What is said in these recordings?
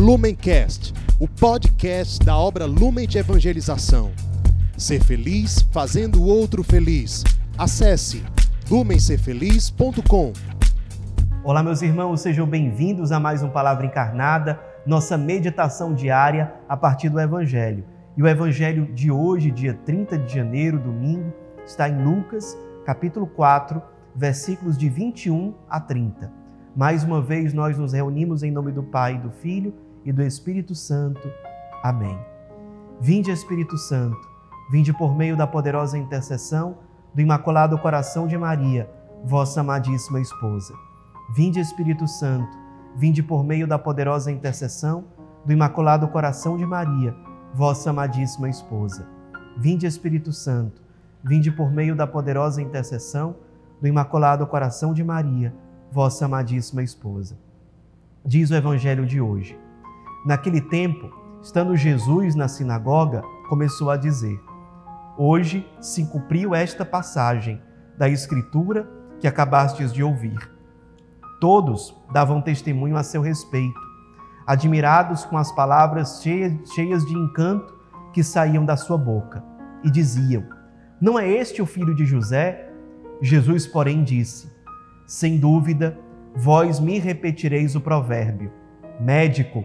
Lumencast, o podcast da obra Lumen de Evangelização. Ser feliz fazendo o outro feliz. Acesse lumencerfeliz.com. Olá, meus irmãos, sejam bem-vindos a mais um Palavra Encarnada, nossa meditação diária a partir do Evangelho. E o Evangelho de hoje, dia 30 de janeiro, domingo, está em Lucas, capítulo 4, versículos de 21 a 30. Mais uma vez nós nos reunimos em nome do Pai, do Filho e do Espírito Santo. Amém. Vinde, Espírito Santo, vinde por meio da poderosa intercessão do Imaculado Coração de Maria, vossa amadíssima esposa. Vinde, Espírito Santo, vinde por meio da poderosa intercessão do Imaculado Coração de Maria, vossa amadíssima esposa. Vinde, Espírito Santo, vinde por meio da poderosa intercessão do Imaculado Coração de Maria, vossa amadíssima esposa. Diz o Evangelho de hoje. Naquele tempo, estando Jesus na sinagoga, começou a dizer: Hoje se cumpriu esta passagem da Escritura que acabastes de ouvir. Todos davam testemunho a seu respeito, admirados com as palavras cheias de encanto que saíam da sua boca, e diziam: Não é este o filho de José? Jesus, porém, disse: sem dúvida, vós me repetireis o provérbio: Médico,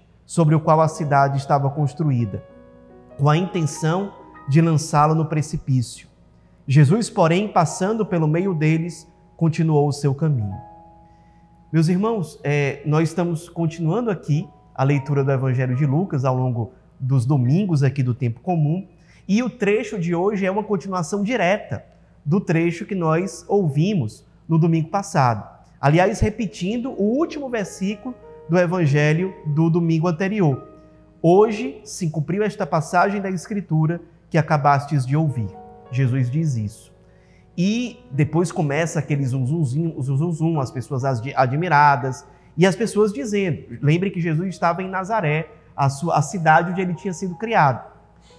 sobre o qual a cidade estava construída, com a intenção de lançá-lo no precipício. Jesus, porém, passando pelo meio deles, continuou o seu caminho. Meus irmãos, é, nós estamos continuando aqui a leitura do Evangelho de Lucas ao longo dos domingos aqui do tempo comum, e o trecho de hoje é uma continuação direta do trecho que nós ouvimos no domingo passado. Aliás, repetindo o último versículo do evangelho do domingo anterior. Hoje se cumpriu esta passagem da Escritura que acabastes de ouvir. Jesus diz isso. E depois começa aquele zum, as pessoas admiradas e as pessoas dizendo. Lembre que Jesus estava em Nazaré, a, sua, a cidade onde ele tinha sido criado.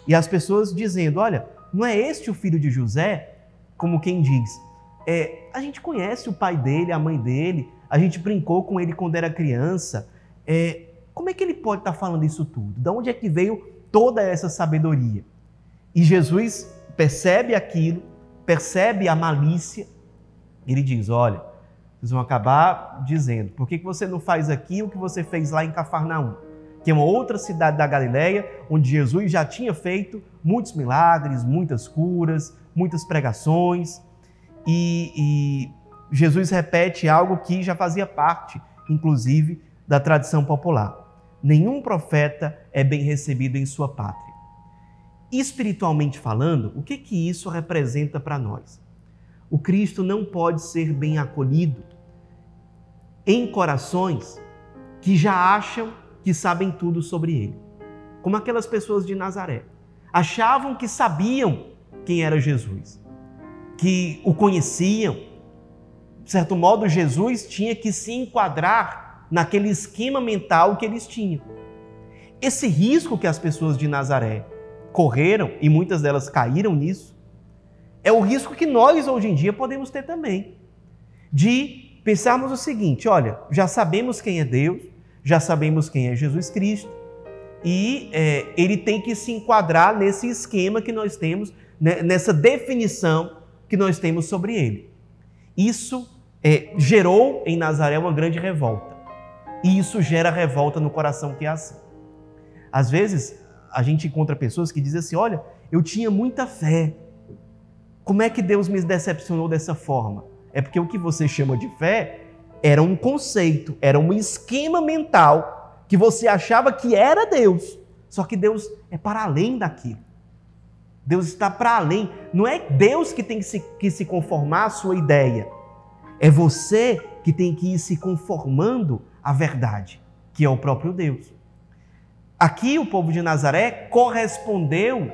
E as pessoas dizendo: Olha, não é este o filho de José? Como quem diz, é, a gente conhece o pai dele, a mãe dele, a gente brincou com ele quando era criança. É, como é que ele pode estar falando isso tudo? De onde é que veio toda essa sabedoria? E Jesus percebe aquilo, percebe a malícia, ele diz: Olha, vocês vão acabar dizendo, por que você não faz aqui o que você fez lá em Cafarnaum? Que é uma outra cidade da Galileia, onde Jesus já tinha feito muitos milagres, muitas curas, muitas pregações. E, e Jesus repete algo que já fazia parte, inclusive, da tradição popular. Nenhum profeta é bem recebido em sua pátria. Espiritualmente falando, o que que isso representa para nós? O Cristo não pode ser bem acolhido em corações que já acham que sabem tudo sobre ele, como aquelas pessoas de Nazaré. Achavam que sabiam quem era Jesus que o conheciam. De certo modo, Jesus tinha que se enquadrar naquele esquema mental que eles tinham. Esse risco que as pessoas de Nazaré correram, e muitas delas caíram nisso, é o risco que nós hoje em dia podemos ter também. De pensarmos o seguinte: olha, já sabemos quem é Deus, já sabemos quem é Jesus Cristo, e é, ele tem que se enquadrar nesse esquema que nós temos, né, nessa definição que nós temos sobre ele. Isso é, gerou em Nazaré uma grande revolta. E isso gera revolta no coração que é assim. Às vezes, a gente encontra pessoas que dizem assim: olha, eu tinha muita fé. Como é que Deus me decepcionou dessa forma? É porque o que você chama de fé era um conceito, era um esquema mental que você achava que era Deus. Só que Deus é para além daquilo. Deus está para além. Não é Deus que tem que se, que se conformar à sua ideia. É você que tem que ir se conformando à verdade, que é o próprio Deus. Aqui o povo de Nazaré correspondeu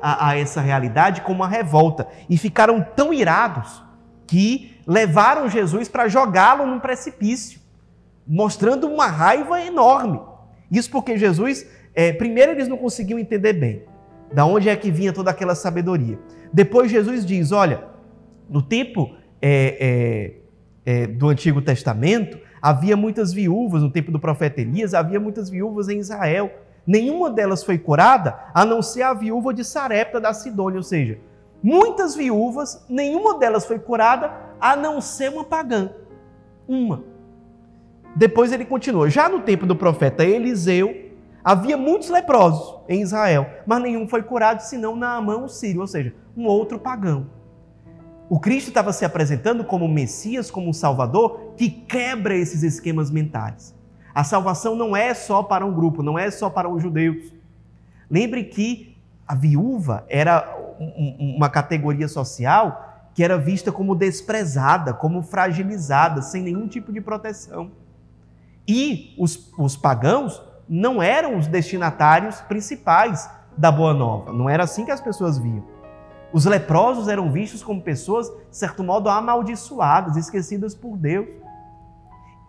a, a essa realidade com uma revolta e ficaram tão irados que levaram Jesus para jogá-lo num precipício, mostrando uma raiva enorme. Isso porque Jesus, é, primeiro, eles não conseguiam entender bem da onde é que vinha toda aquela sabedoria. Depois, Jesus diz: olha, no tempo é, é, é, do Antigo Testamento, havia muitas viúvas, no tempo do profeta Elias, havia muitas viúvas em Israel. Nenhuma delas foi curada, a não ser a viúva de Sarepta da Sidônia, ou seja, muitas viúvas, nenhuma delas foi curada, a não ser uma pagã. Uma. Depois ele continua. Já no tempo do profeta Eliseu, havia muitos leprosos em Israel, mas nenhum foi curado senão Naamã o sírio, ou seja, um outro pagão. O Cristo estava se apresentando como Messias, como um Salvador que quebra esses esquemas mentais. A salvação não é só para um grupo, não é só para os judeus. Lembre que a viúva era uma categoria social que era vista como desprezada, como fragilizada, sem nenhum tipo de proteção. E os, os pagãos não eram os destinatários principais da Boa Nova. Não era assim que as pessoas viam. Os leprosos eram vistos como pessoas, de certo modo, amaldiçoadas, esquecidas por Deus.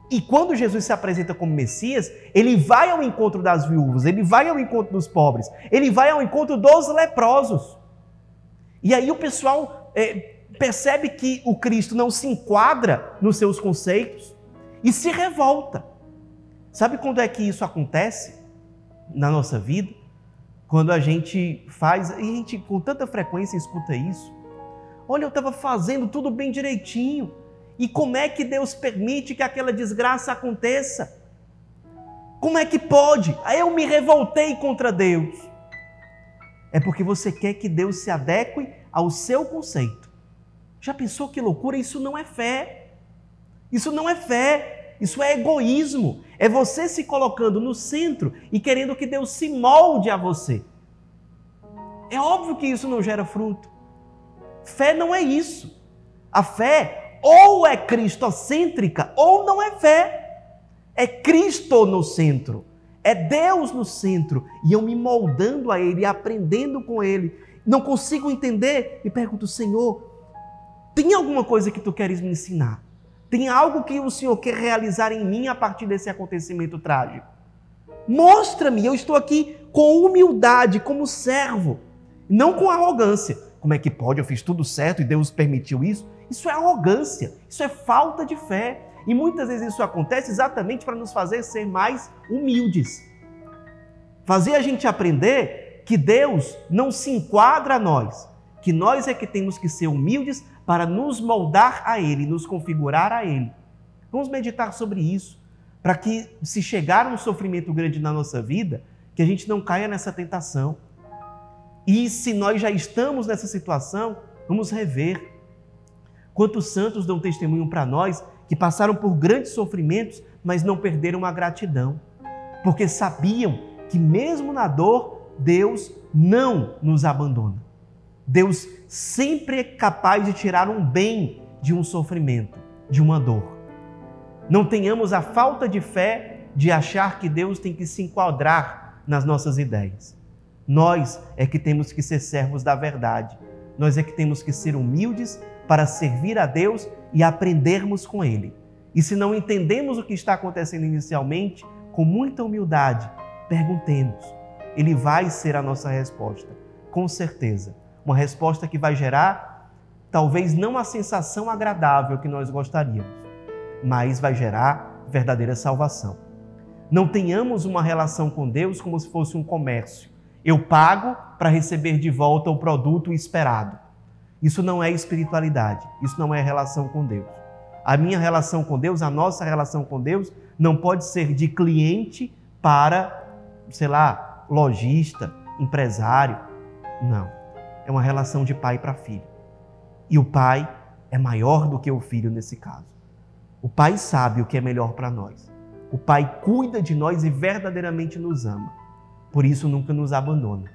E quando Jesus se apresenta como Messias, ele vai ao encontro das viúvas, ele vai ao encontro dos pobres, ele vai ao encontro dos leprosos. E aí o pessoal é, percebe que o Cristo não se enquadra nos seus conceitos e se revolta. Sabe quando é que isso acontece na nossa vida? Quando a gente faz, e a gente com tanta frequência escuta isso. Olha, eu estava fazendo tudo bem direitinho. E como é que Deus permite que aquela desgraça aconteça? Como é que pode? Eu me revoltei contra Deus. É porque você quer que Deus se adeque ao seu conceito. Já pensou que loucura? Isso não é fé. Isso não é fé. Isso é egoísmo. É você se colocando no centro e querendo que Deus se molde a você. É óbvio que isso não gera fruto. Fé não é isso. A fé ou é cristocêntrica ou não é fé. É Cristo no centro. É Deus no centro. E eu me moldando a Ele, aprendendo com Ele. Não consigo entender e pergunto, Senhor, tem alguma coisa que tu queres me ensinar? Tem algo que o Senhor quer realizar em mim a partir desse acontecimento trágico? Mostra-me, eu estou aqui com humildade, como servo, não com arrogância. Como é que pode? Eu fiz tudo certo e Deus permitiu isso? Isso é arrogância, isso é falta de fé. E muitas vezes isso acontece exatamente para nos fazer ser mais humildes. Fazer a gente aprender que Deus não se enquadra a nós, que nós é que temos que ser humildes para nos moldar a Ele, nos configurar a Ele. Vamos meditar sobre isso, para que, se chegar um sofrimento grande na nossa vida, que a gente não caia nessa tentação. E se nós já estamos nessa situação, vamos rever. Quantos santos dão testemunho para nós que passaram por grandes sofrimentos, mas não perderam a gratidão, porque sabiam que, mesmo na dor, Deus não nos abandona. Deus sempre é capaz de tirar um bem de um sofrimento, de uma dor. Não tenhamos a falta de fé de achar que Deus tem que se enquadrar nas nossas ideias. Nós é que temos que ser servos da verdade. Nós é que temos que ser humildes para servir a Deus e aprendermos com Ele. E se não entendemos o que está acontecendo inicialmente, com muita humildade, perguntemos. Ele vai ser a nossa resposta, com certeza. Uma resposta que vai gerar talvez não a sensação agradável que nós gostaríamos, mas vai gerar verdadeira salvação. Não tenhamos uma relação com Deus como se fosse um comércio. Eu pago para receber de volta o produto esperado. Isso não é espiritualidade, isso não é relação com Deus. A minha relação com Deus, a nossa relação com Deus, não pode ser de cliente para, sei lá, lojista, empresário. Não. É uma relação de pai para filho. E o pai é maior do que o filho nesse caso. O pai sabe o que é melhor para nós. O pai cuida de nós e verdadeiramente nos ama. Por isso nunca nos abandona.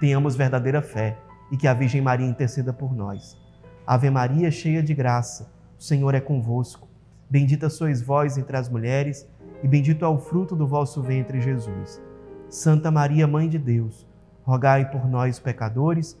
Tenhamos verdadeira fé e que a Virgem Maria interceda por nós. Ave Maria, cheia de graça, o Senhor é convosco. Bendita sois vós entre as mulheres, e bendito é o fruto do vosso ventre, Jesus. Santa Maria, Mãe de Deus, rogai por nós, pecadores,